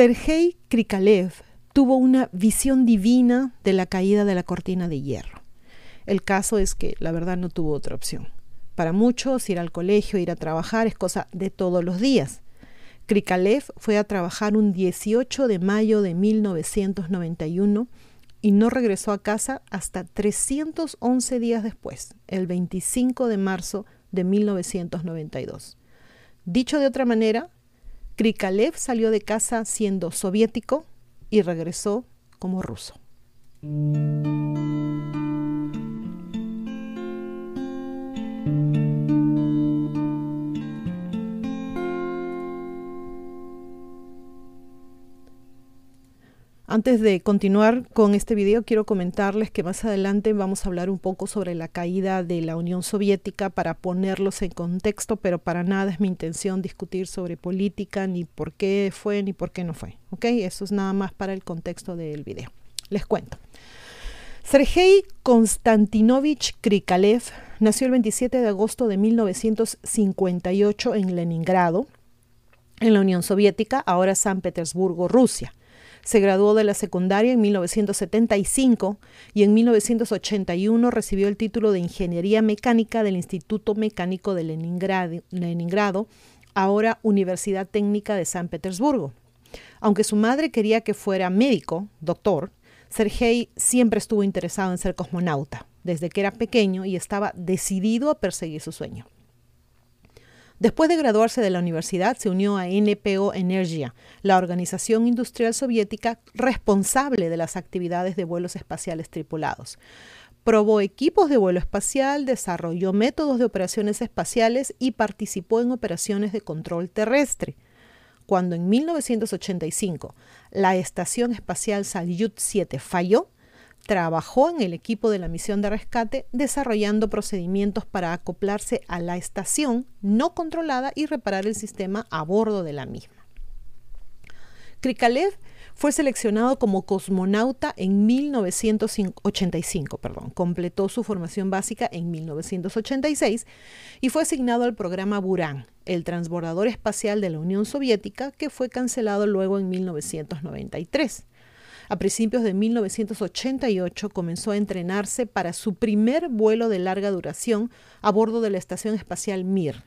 Sergei Krikalev tuvo una visión divina de la caída de la cortina de hierro. El caso es que la verdad no tuvo otra opción. Para muchos ir al colegio, ir a trabajar es cosa de todos los días. Krikalev fue a trabajar un 18 de mayo de 1991 y no regresó a casa hasta 311 días después, el 25 de marzo de 1992. Dicho de otra manera, Krikalev salió de casa siendo soviético y regresó como ruso. Antes de continuar con este video, quiero comentarles que más adelante vamos a hablar un poco sobre la caída de la Unión Soviética para ponerlos en contexto, pero para nada es mi intención discutir sobre política, ni por qué fue, ni por qué no fue. ¿Ok? Eso es nada más para el contexto del video. Les cuento. Sergei Konstantinovich Krikalev nació el 27 de agosto de 1958 en Leningrado, en la Unión Soviética, ahora San Petersburgo, Rusia. Se graduó de la secundaria en 1975 y en 1981 recibió el título de Ingeniería Mecánica del Instituto Mecánico de Leningrado, ahora Universidad Técnica de San Petersburgo. Aunque su madre quería que fuera médico, doctor, Sergei siempre estuvo interesado en ser cosmonauta, desde que era pequeño y estaba decidido a perseguir su sueño. Después de graduarse de la universidad, se unió a NPO Energia, la organización industrial soviética responsable de las actividades de vuelos espaciales tripulados. Probó equipos de vuelo espacial, desarrolló métodos de operaciones espaciales y participó en operaciones de control terrestre. Cuando en 1985 la estación espacial Salyut 7 falló, trabajó en el equipo de la misión de rescate desarrollando procedimientos para acoplarse a la estación no controlada y reparar el sistema a bordo de la misma. Krikalev fue seleccionado como cosmonauta en 1985, perdón, completó su formación básica en 1986 y fue asignado al programa Buran, el transbordador espacial de la Unión Soviética, que fue cancelado luego en 1993. A principios de 1988 comenzó a entrenarse para su primer vuelo de larga duración a bordo de la Estación Espacial Mir.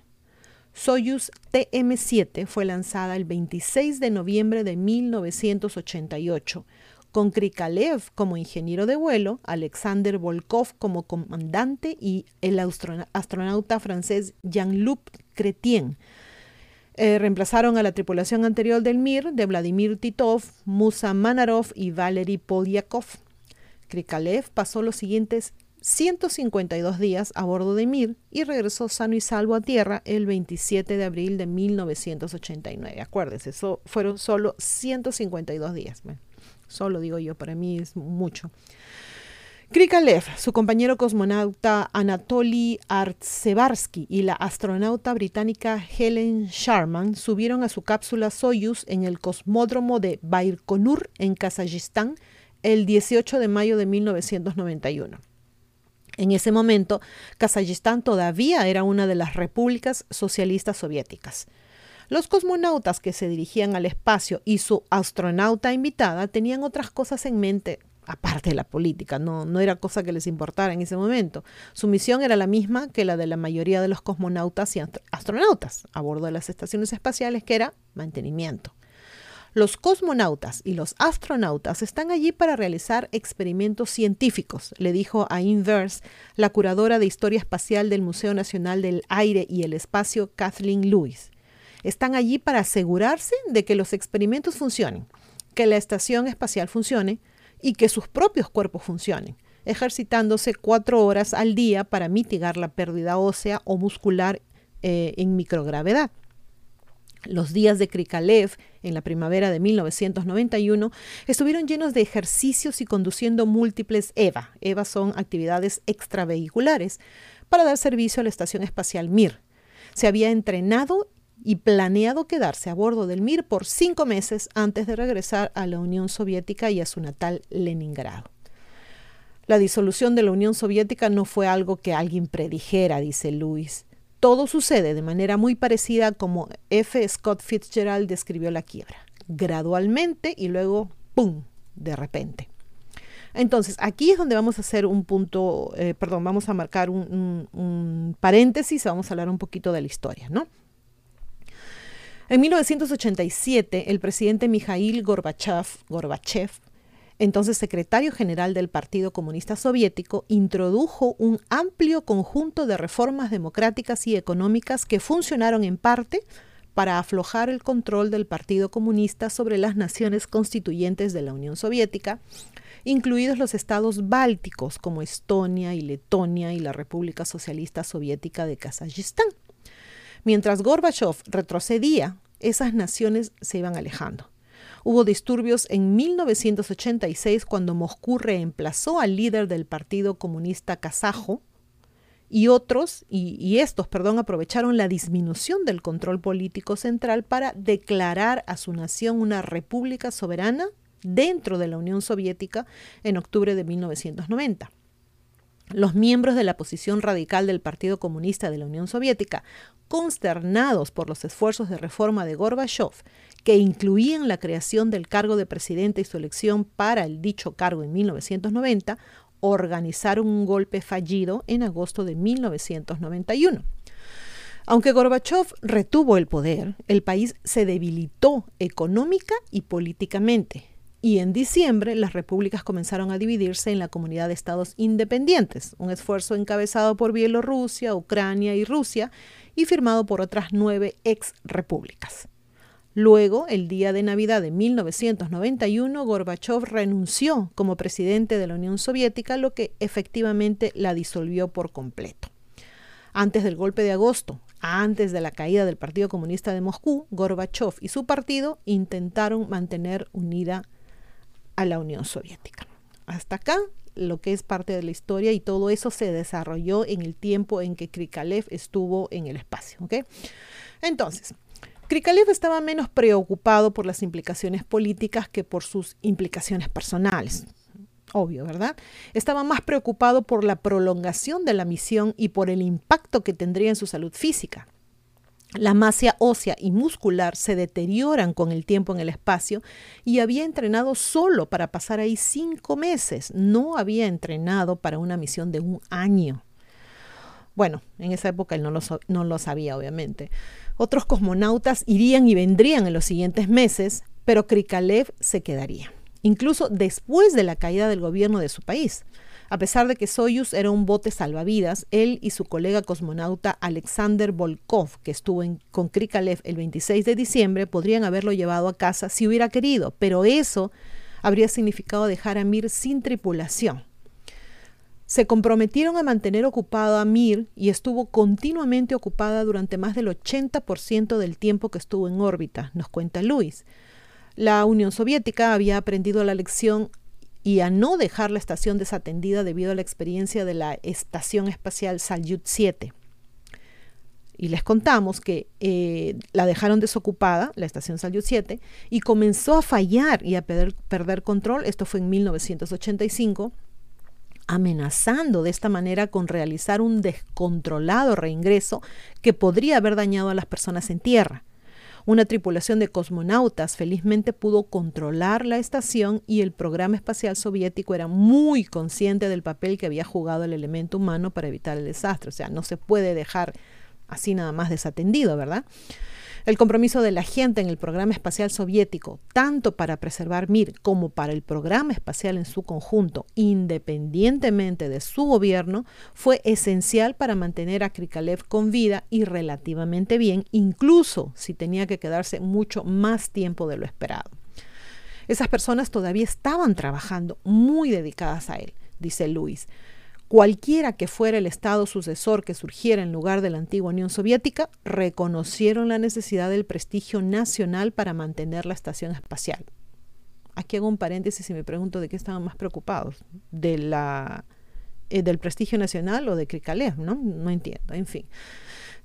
Soyuz TM-7 fue lanzada el 26 de noviembre de 1988, con Krikalev como ingeniero de vuelo, Alexander Volkov como comandante y el astronauta francés Jean-Luc Chrétien eh, reemplazaron a la tripulación anterior del Mir de Vladimir Titov, Musa Manarov y Valery Polyakov. Krikalev pasó los siguientes 152 días a bordo de Mir y regresó sano y salvo a tierra el 27 de abril de 1989. Acuérdense, eso fueron solo 152 días. solo digo yo, para mí es mucho. Krikalev, su compañero cosmonauta Anatoly Artsevarsky y la astronauta británica Helen Sharman subieron a su cápsula Soyuz en el cosmódromo de Baikonur en Kazajistán el 18 de mayo de 1991. En ese momento, Kazajistán todavía era una de las repúblicas socialistas soviéticas. Los cosmonautas que se dirigían al espacio y su astronauta invitada tenían otras cosas en mente aparte de la política, no, no era cosa que les importara en ese momento. Su misión era la misma que la de la mayoría de los cosmonautas y astronautas a bordo de las estaciones espaciales, que era mantenimiento. Los cosmonautas y los astronautas están allí para realizar experimentos científicos, le dijo a Inverse la curadora de historia espacial del Museo Nacional del Aire y el Espacio, Kathleen Lewis. Están allí para asegurarse de que los experimentos funcionen, que la estación espacial funcione, y que sus propios cuerpos funcionen, ejercitándose cuatro horas al día para mitigar la pérdida ósea o muscular eh, en microgravedad. Los días de Krikalev en la primavera de 1991 estuvieron llenos de ejercicios y conduciendo múltiples EVA. EVA son actividades extravehiculares para dar servicio a la Estación Espacial Mir. Se había entrenado y planeado quedarse a bordo del Mir por cinco meses antes de regresar a la Unión Soviética y a su natal Leningrado. La disolución de la Unión Soviética no fue algo que alguien predijera, dice Lewis. Todo sucede de manera muy parecida como F. Scott Fitzgerald describió la quiebra. gradualmente y luego, ¡pum!, de repente. Entonces, aquí es donde vamos a hacer un punto, eh, perdón, vamos a marcar un, un, paréntesis, vamos a hablar un poquito de la historia, ¿no? En 1987, el presidente Mikhail Gorbachev, Gorbachev, entonces secretario general del Partido Comunista Soviético, introdujo un amplio conjunto de reformas democráticas y económicas que funcionaron en parte para aflojar el control del Partido Comunista sobre las naciones constituyentes de la Unión Soviética, incluidos los estados bálticos como Estonia y Letonia y la República Socialista Soviética de Kazajistán. Mientras Gorbachev retrocedía, esas naciones se iban alejando. Hubo disturbios en 1986 cuando Moscú reemplazó al líder del Partido Comunista Kazajo y otros, y, y, estos, perdón, aprovecharon la disminución del control político central para declarar a su nación una república soberana dentro de la Unión Soviética en octubre de 1990. Los miembros de la posición radical del Partido Comunista de la Unión Soviética, consternados por los esfuerzos de reforma de Gorbachev, que incluían la creación del cargo de presidente y su elección para el dicho cargo en 1990, organizaron un golpe fallido en agosto de 1991. Aunque Gorbachev retuvo el poder, el país se debilitó económica y políticamente, y en diciembre las repúblicas comenzaron a dividirse en la comunidad de estados independientes, un esfuerzo encabezado por Bielorrusia, Ucrania y Rusia y firmado por otras nueve ex repúblicas. Luego, el día de Navidad de 1991, Gorbachev renunció como presidente de la Unión Soviética, lo que efectivamente la disolvió por completo. Antes del golpe de agosto, antes de la caída del Partido Comunista de Moscú, Gorbachev y su partido intentaron mantener unida a la Unión Soviética. Hasta acá lo que es parte de la historia y todo eso se desarrolló en el tiempo en que Krikalev estuvo en el espacio. Entonces, Krikalev estaba menos preocupado por las implicaciones políticas que por sus implicaciones personales. Obvio, ¿verdad? Estaba más preocupado por la prolongación de la misión y por el impacto que tendría en su salud física. La masa ósea y muscular se deterioran con el tiempo en el espacio y había entrenado solo para pasar ahí cinco meses. No había entrenado para una misión de un año. Bueno, en esa época él no lo, no lo sabía, obviamente. Otros cosmonautas irían y vendrían en los siguientes meses, pero Krikalev se quedaría, incluso después de la caída del gobierno de su país. A pesar de que Soyuz era un bote salvavidas, él y su colega cosmonauta Alexander Volkov, que estuvo en, con Krikalev el 26 de diciembre, podrían haberlo llevado a casa si hubiera querido, pero eso habría significado dejar a Mir sin tripulación. Se comprometieron a mantener ocupado a Mir y estuvo continuamente ocupada durante más del 80% del tiempo que estuvo en órbita, nos cuenta Luis. La Unión Soviética había aprendido la lección y a no dejar la estación desatendida debido a la experiencia de la Estación Espacial Salyut 7. Y les contamos que eh, la dejaron desocupada, la estación Salyut 7, y comenzó a fallar y a perder, perder control. Esto fue en 1985 amenazando de esta manera con realizar un descontrolado reingreso que podría haber dañado a las personas en tierra. Una tripulación de cosmonautas felizmente pudo controlar la estación y el programa espacial soviético era muy consciente del papel que había jugado el elemento humano para evitar el desastre. O sea, no se puede dejar así nada más desatendido, ¿verdad? El compromiso de la gente en el programa espacial soviético, tanto para preservar Mir como para el programa espacial en su conjunto, independientemente de su gobierno, fue esencial para mantener a Krikalev con vida y relativamente bien, incluso si tenía que quedarse mucho más tiempo de lo esperado. Esas personas todavía estaban trabajando muy dedicadas a él, dice Luis cualquiera que fuera el Estado sucesor que surgiera en lugar de la antigua Unión Soviética, reconocieron la necesidad del prestigio nacional para mantener la estación espacial. Aquí hago un paréntesis y me pregunto de qué estaban más preocupados, eh, del prestigio nacional o de Krikalev, ¿no? No entiendo, en fin.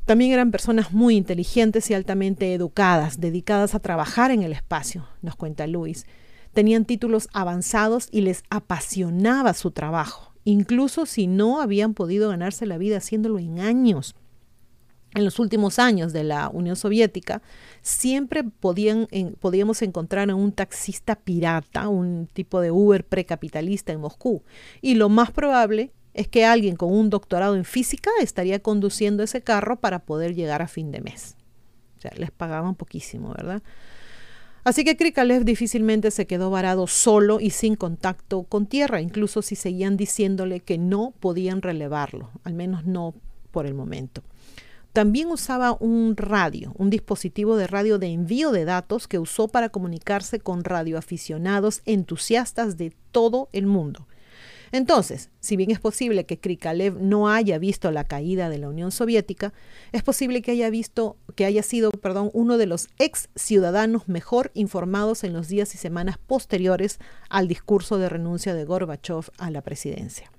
También eran personas muy inteligentes y altamente educadas, dedicadas a trabajar en el espacio, nos cuenta Luis. Tenían títulos avanzados y les apasionaba su trabajo incluso si no habían podido ganarse la vida haciéndolo en años. en los últimos años de la Unión Soviética, siempre podían, podíamos encontrar a un taxista pirata, un tipo de Uber precapitalista en Moscú. Y lo más probable es que alguien con un doctorado en física estaría conduciendo ese carro para poder llegar a fin de mes. O sea, les pagaban poquísimo, ¿verdad? Así que Krikalev difícilmente se quedó varado solo y sin contacto con tierra, incluso si seguían diciéndole que no podían relevarlo, al menos no por el momento. También usaba un radio, un dispositivo de radio de envío de datos que usó para comunicarse con radioaficionados entusiastas de todo el mundo. Entonces, si bien es posible que Krikalev no haya visto la caída de la Unión Soviética, es posible que haya visto que haya sido, perdón, uno de los ex ciudadanos mejor informados en los días y semanas posteriores al discurso de renuncia de Gorbachev a la presidencia.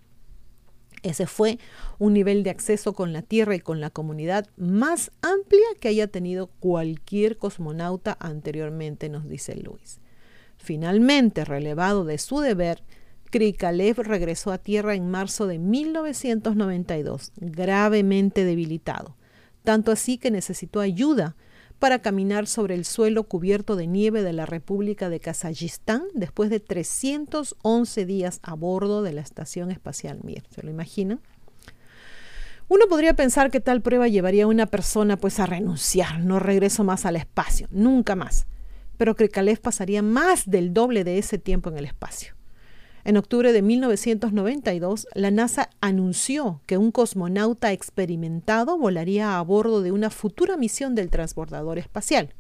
Ese fue un nivel de acceso con la Tierra y con la comunidad más amplia que haya tenido cualquier cosmonauta anteriormente, nos dice Luis. Finalmente, relevado de su deber, Krikalev regresó a Tierra en marzo de 1992, gravemente debilitado, tanto así que necesitó ayuda para caminar sobre el suelo cubierto de nieve de la República de Kazajistán después de 311 días a bordo de la Estación Espacial Mir. ¿Se lo imaginan? Uno podría pensar que tal prueba llevaría a una persona pues a renunciar, no regreso más al espacio, nunca más. Pero Krikalev pasaría más del doble de ese tiempo en el espacio. En octubre de 1992, la NASA anunció que un cosmonauta experimentado volaría a bordo de una futura misión del transbordador espacial.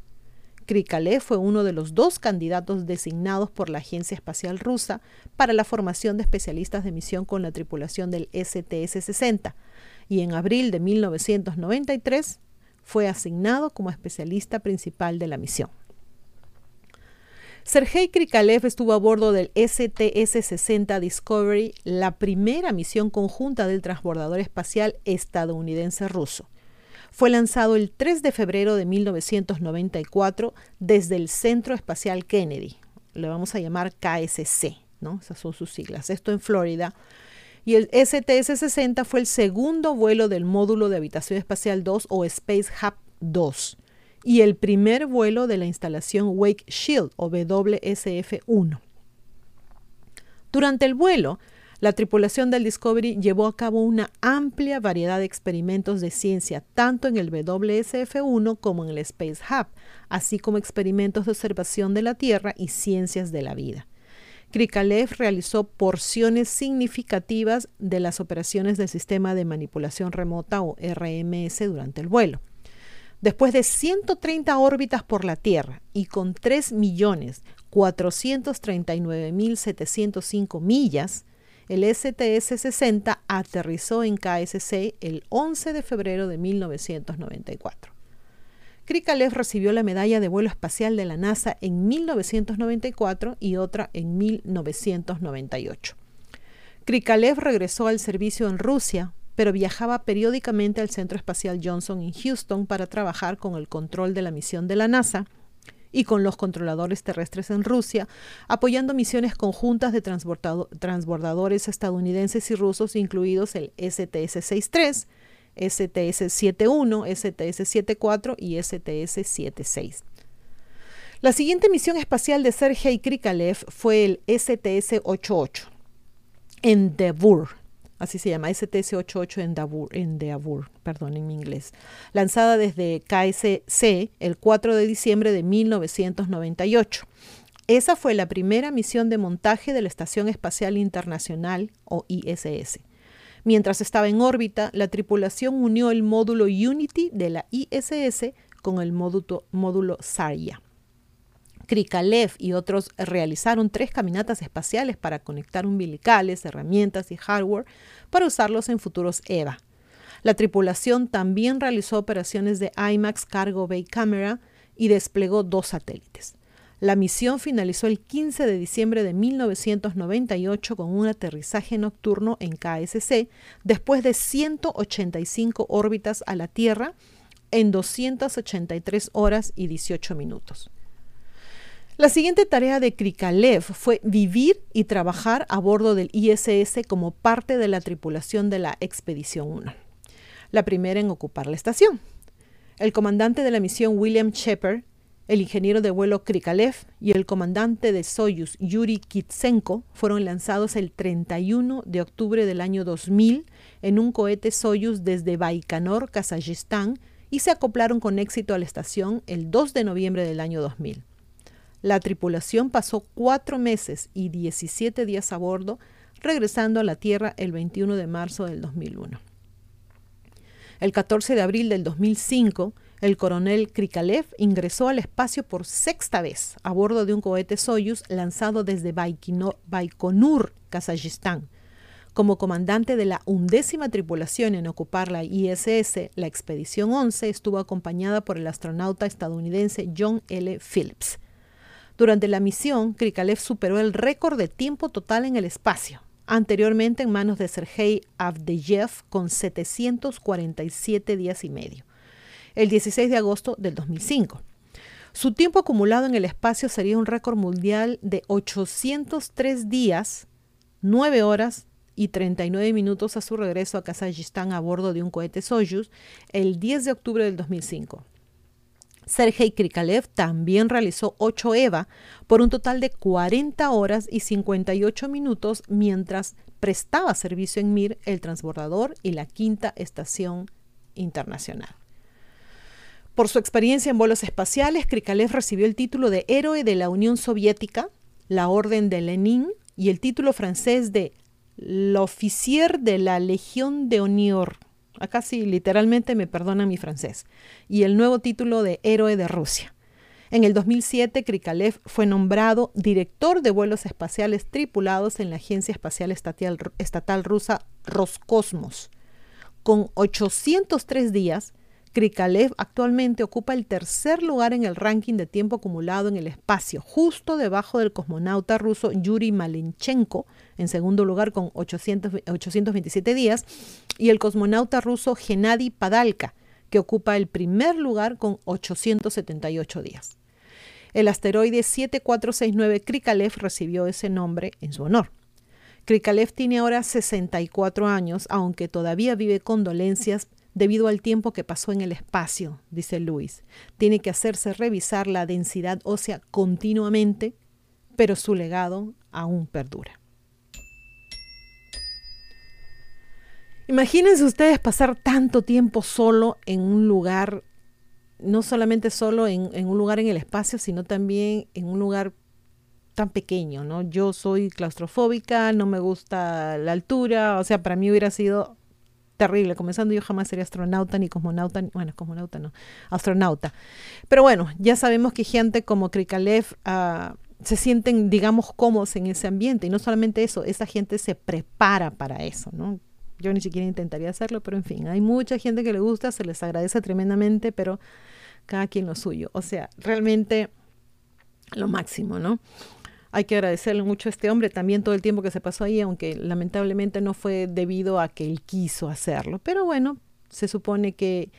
Krikalev fue uno de los dos candidatos designados por la Agencia Espacial Rusa para la formación de especialistas de misión con la tripulación del STS-60 y en abril de 1993 fue asignado como especialista principal de la misión. Sergei Krikalev estuvo a bordo del STS-60 Discovery, la primera misión conjunta del transbordador espacial estadounidense-ruso. Fue lanzado el 3 de febrero de 1994 desde el Centro Espacial Kennedy. Le vamos a llamar KSC, ¿no? Esas son sus siglas. Esto en Florida. Y el STS-60 fue el segundo vuelo del módulo de habitación espacial 2 o Space Hub 2 y el primer vuelo de la instalación Wake Shield o WSF-1. Durante el vuelo, la tripulación del Discovery llevó a cabo una amplia variedad de experimentos de ciencia, tanto en el WSF-1 como en el Space Hub, así como experimentos de observación de la Tierra y ciencias de la vida. Krikalev realizó porciones significativas de las operaciones del Sistema de Manipulación Remota o RMS durante el vuelo. Después de 130 órbitas por la Tierra y con 3.439.705 millas, el STS-60 aterrizó en KSC el 11 de febrero de 1994. Krikalev recibió la medalla de vuelo espacial de la NASA en 1994 y otra en 1998. Krikalev regresó al servicio en Rusia pero viajaba periódicamente al Centro Espacial Johnson en Houston para trabajar con el control de la misión de la NASA y con los controladores terrestres en Rusia, apoyando misiones conjuntas de transbordadores estadounidenses y rusos, incluidos el STS-63, STS-71, STS-74 y STS-76. La siguiente misión espacial de Sergei Krikalev fue el STS-88, Endeavour, así se llama, STS-88 en Endeavour, perdón, en inglés, lanzada desde KSC el 4 de diciembre de 1998. Esa fue la primera misión de montaje de la Estación Espacial Internacional o ISS. Mientras estaba en órbita, la tripulación unió el módulo Unity de la ISS con el módulo, módulo Zarya. Krikalev y otros realizaron tres caminatas espaciales para conectar umbilicales, herramientas y hardware para usarlos en futuros EVA. La tripulación también realizó operaciones de IMAX Cargo Bay Camera y desplegó dos satélites. La misión finalizó el 15 de diciembre de 1998 con un aterrizaje nocturno en KSC después de 185 órbitas a la Tierra en 283 horas y 18 minutos. La siguiente tarea de Krikalev fue vivir y trabajar a bordo del ISS como parte de la tripulación de la Expedición 1, la primera en ocupar la estación. El comandante de la misión William Shepard, el ingeniero de vuelo Krikalev y el comandante de Soyuz Yuri Kitsenko fueron lanzados el 31 de octubre del año 2000 en un cohete Soyuz desde Baikonur, Kazajistán, y se acoplaron con éxito a la estación el 2 de noviembre del año 2000. La tripulación pasó cuatro meses y 17 días a bordo, regresando a la Tierra el 21 de marzo del 2001. El 14 de abril del 2005, el coronel Krikalev ingresó al espacio por sexta vez a bordo de un cohete Soyuz lanzado desde Baikonur, Kazajistán. Como comandante de la undécima tripulación en ocupar la ISS, la expedición 11 estuvo acompañada por el astronauta estadounidense John L. Phillips. Durante la misión, Krikalev superó el récord de tiempo total en el espacio, anteriormente en manos de Sergei Avdeyev con 747 días y medio, el 16 de agosto del 2005. Su tiempo acumulado en el espacio sería un récord mundial de 803 días, 9 horas y 39 minutos a su regreso a Kazajistán a bordo de un cohete Soyuz el 10 de octubre del 2005. Sergei Krikalev también realizó 8 EVA por un total de 40 horas y 58 minutos mientras prestaba servicio en Mir, el transbordador y la quinta estación internacional. Por su experiencia en vuelos espaciales, Krikalev recibió el título de Héroe de la Unión Soviética, la Orden de Lenin y el título francés de L'Officier de la Legión de Honor Acá sí, literalmente me perdona mi francés. Y el nuevo título de Héroe de Rusia. En el 2007, Krikalev fue nombrado director de vuelos espaciales tripulados en la Agencia Espacial Estatal, Estatal Rusa Roscosmos. Con 803 días, Krikalev actualmente ocupa el tercer lugar en el ranking de tiempo acumulado en el espacio, justo debajo del cosmonauta ruso Yuri Malenchenko, en segundo lugar con 827 días, y el cosmonauta ruso Gennady Padalka, que ocupa el primer lugar con 878 días. El asteroide 7469 Krikalev recibió ese nombre en su honor. Krikalev tiene ahora 64 años, aunque todavía vive con dolencias debido al tiempo que pasó en el espacio, dice Luis. Tiene que hacerse revisar la densidad ósea continuamente, pero su legado aún perdura. Imagínense ustedes pasar tanto tiempo solo en un lugar, no solamente solo en, en, un lugar en el espacio, sino también en un lugar tan pequeño, ¿no? Yo soy claustrofóbica, no me gusta la altura, o sea, para mí hubiera sido terrible. Comenzando yo jamás sería astronauta ni cosmonauta, bueno, cosmonauta no, astronauta. Pero bueno, ya sabemos que gente como Krikalev uh, se sienten, digamos, cómodos en ese ambiente. Y no solamente eso, esa gente se prepara para eso, ¿no? Yo ni siquiera intentaría hacerlo, pero en fin, hay mucha gente que le gusta, se les agradece tremendamente, pero cada quien lo suyo. O sea, realmente lo máximo, ¿no? Hay que agradecerle mucho a este hombre también todo el tiempo que se pasó ahí, aunque lamentablemente no fue debido a que él quiso hacerlo. Pero bueno, se supone que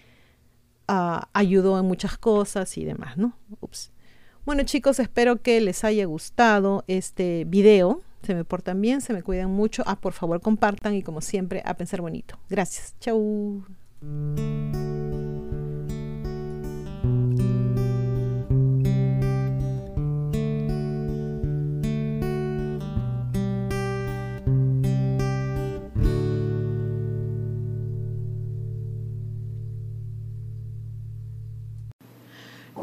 uh, ayudó en muchas cosas y demás, ¿no? Ups. Bueno chicos, espero que les haya gustado este video. Se me portan bien, se me cuidan mucho. Ah, por favor compartan y como siempre, a pensar bonito. Gracias. Chau.